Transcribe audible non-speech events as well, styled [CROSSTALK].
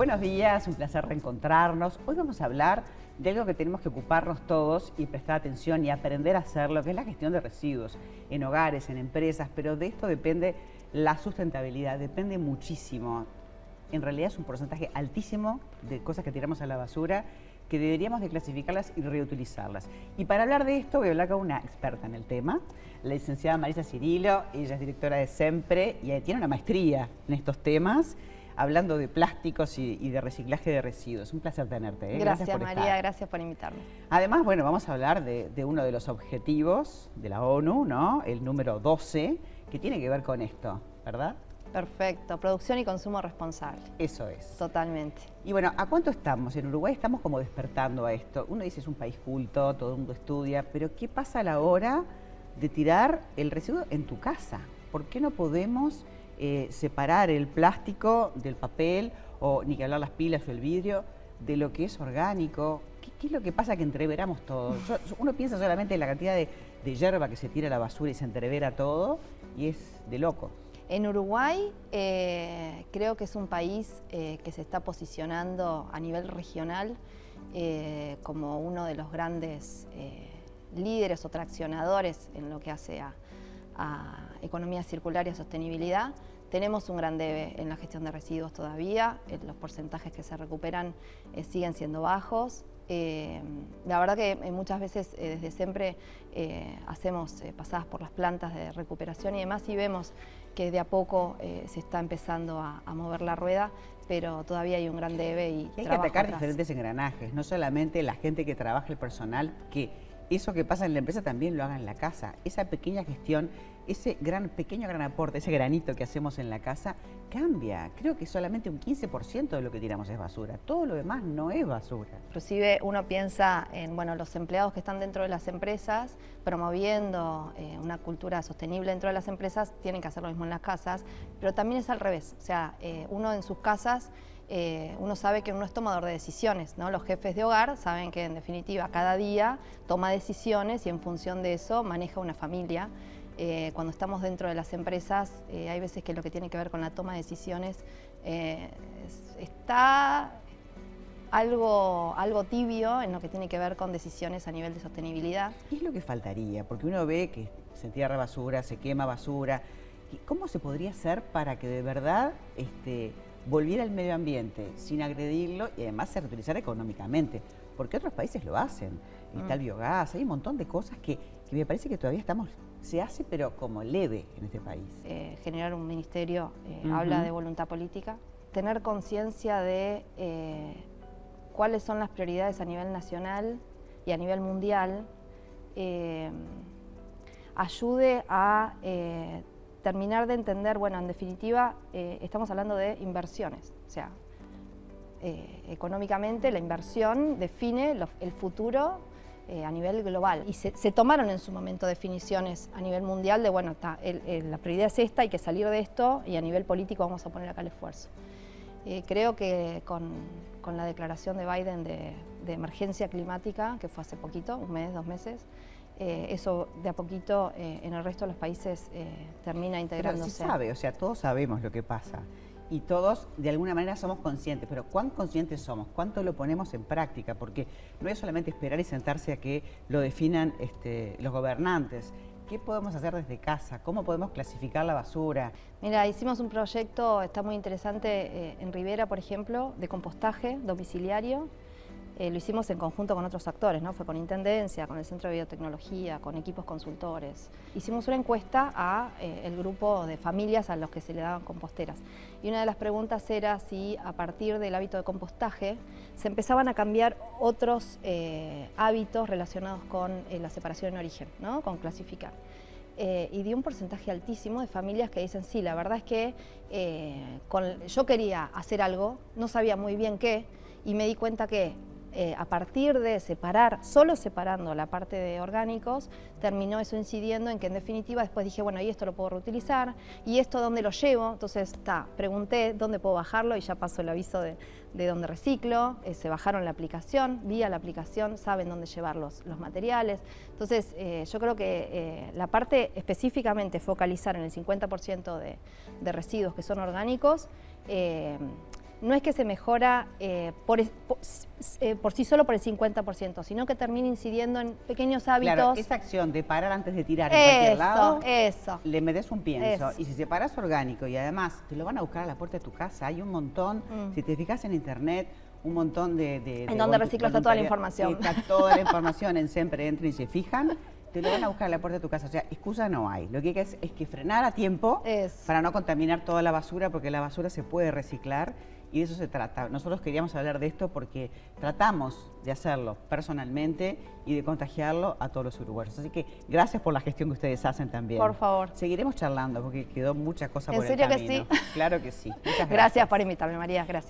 Buenos días, un placer reencontrarnos. Hoy vamos a hablar de algo que tenemos que ocuparnos todos y prestar atención y aprender a hacerlo, que es la gestión de residuos en hogares, en empresas, pero de esto depende la sustentabilidad, depende muchísimo. En realidad es un porcentaje altísimo de cosas que tiramos a la basura que deberíamos de clasificarlas y reutilizarlas. Y para hablar de esto voy a hablar con una experta en el tema, la licenciada Marisa Cirilo, ella es directora de SEMPRE y tiene una maestría en estos temas hablando de plásticos y, de reciclaje de residuos. Un placer tenerte. ¿eh? Gracias, María, gracias por invitarme. Además, bueno, vamos a hablar de, de, uno de los objetivos de la ONU, ¿no? El número 12, que tiene que ver con esto, ¿verdad? Perfecto, producción y consumo responsable. Eso es. Totalmente. Y bueno, ¿a cuánto estamos? En Uruguay estamos como despertando a esto. Uno dice es un país culto, todo el mundo estudia, pero ¿qué pasa a la hora de tirar el residuo en tu casa? ¿Por qué no podemos eh, separar el plástico del papel o ni que hablar las pilas o el vidrio de lo que es orgánico? ¿Qué, es lo que pasa que entreveramos todo? [LAUGHS] uno piensa solamente en la cantidad de, de hierba que se tira a la basura y se entrevera todo y es de loco. En Uruguay eh, creo que es un país eh, que se está posicionando a nivel regional eh, como uno de los grandes líderes o traccionadores en lo que hace a, economía circular y a sostenibilidad. Tenemos un gran debe en la gestión de residuos todavía, los porcentajes que se recuperan siguen siendo bajos. la verdad que muchas veces desde siempre hacemos pasadas por las plantas de recuperación y demás y vemos que de a poco eh, se está empezando a, mover la rueda, pero todavía hay un gran debe y, hay que atacar diferentes engranajes, no solamente la gente que trabaja, el personal, que eso que pasa en la empresa también lo haga en la casa. Esa pequeña gestión, ese gran, pequeño gran aporte, ese granito que hacemos en la casa, cambia. Creo que solamente un 15% de lo que tiramos es basura. Todo lo demás no es basura. Inclusive uno piensa en bueno, los empleados que están dentro de las empresas, promoviendo eh, una cultura sostenible dentro de las empresas, tienen que hacer lo mismo en las casas, pero también es al revés. O sea, eh, uno en sus casas eh, uno sabe que uno es tomador de decisiones. Los jefes de hogar saben que en definitiva cada día toma decisiones y en función de eso maneja una familia. Eh, cuando estamos dentro de las empresas, eh, hay veces que lo que tiene que ver con la toma de decisiones está algo, algo tibio en lo que tiene que ver con decisiones a nivel de sostenibilidad. ¿Qué es lo que faltaría? Porque uno ve que se entierra basura, se quema basura. ¿Cómo se podría hacer para que de verdad este, volviera al medio ambiente sin agredirlo y además se reutilizar económicamente, porque otros países lo hacen. Está el mm. biogás, hay un montón de cosas que, me parece que todavía estamos, se hace pero como leve en este país. Eh, generar un ministerio eh, habla de voluntad política, tener conciencia de eh, cuáles son las prioridades a nivel nacional y a nivel mundial, ayude a terminar de entender, bueno, en definitiva, eh, estamos hablando de inversiones, o sea, eh, económicamente la inversión define el futuro eh, a nivel global. Y se, tomaron en su momento definiciones a nivel mundial de, bueno, la prioridad es esta, hay que salir de esto y a nivel político vamos a poner acá el esfuerzo. creo que con, la declaración de Biden de, de emergencia climática, que fue hace poquito, un mes, dos meses, eh, eso de a poquito eh, en el resto de los países eh, termina integrándose. Pero se sabe, o sea, todos sabemos lo que pasa y todos de alguna manera somos conscientes, pero ¿cuán conscientes somos? ¿Cuánto lo ponemos en práctica? Porque no es solamente esperar y sentarse a que lo definan este, los gobernantes. ¿Qué podemos hacer desde casa? ¿Cómo podemos clasificar la basura? Mira, hicimos un proyecto, está muy interesante, en Rivera, por ejemplo, de compostaje domiciliario eh, lo hicimos en conjunto con otros actores, ¿no? fue con Intendencia, con el Centro de Biotecnología, con equipos consultores. Hicimos una encuesta a eh, el grupo de familias a los que se le daban composteras. Y una de las preguntas era si a partir del hábito de compostaje se empezaban a cambiar otros eh, hábitos relacionados con la separación en origen, ¿no? con clasificar. y dio un porcentaje altísimo de familias que dicen, sí, la verdad es que yo quería hacer algo, no sabía muy bien qué, y me di cuenta que eh, a partir de separar, solo separando la parte de orgánicos, terminó eso incidiendo en que en definitiva después dije, bueno, y esto lo puedo reutilizar, y esto dónde lo llevo, entonces está, pregunté dónde puedo bajarlo y ya pasó el aviso de, dónde reciclo, eh, se bajaron la aplicación, vía la aplicación saben dónde llevar los, materiales, entonces eh, yo creo que la parte específicamente focalizar en el 50% de, de, residuos que son orgánicos, no es que se mejora eh, por, por, eh, por, sí solo por el 50%, sino que termina incidiendo en pequeños hábitos. Claro, esa acción de parar antes de tirar en cualquier lado, eso. le metes un pienso. Y si se paras orgánico y además te lo van a buscar a la puerta de tu casa, hay un montón, mm. si te fijas en internet, un montón de... de en donde reciclo está toda la información. Está toda la información en Siempre Entren y se fijan te lo van a buscar a la puerta de tu casa. O sea, excusa no hay. Lo que hay que hacer es que frenar a tiempo para no contaminar toda la basura, porque la basura se puede reciclar y de eso se trata. Nosotros queríamos hablar de esto porque tratamos de hacerlo personalmente y de contagiarlo a todos los uruguayos. Así que gracias por la gestión que ustedes hacen también. Por favor. Seguiremos charlando porque quedó muchas cosas por el camino. que sí? Claro que sí. Muchas [LAUGHS] gracias. gracias por invitarme, María. Gracias.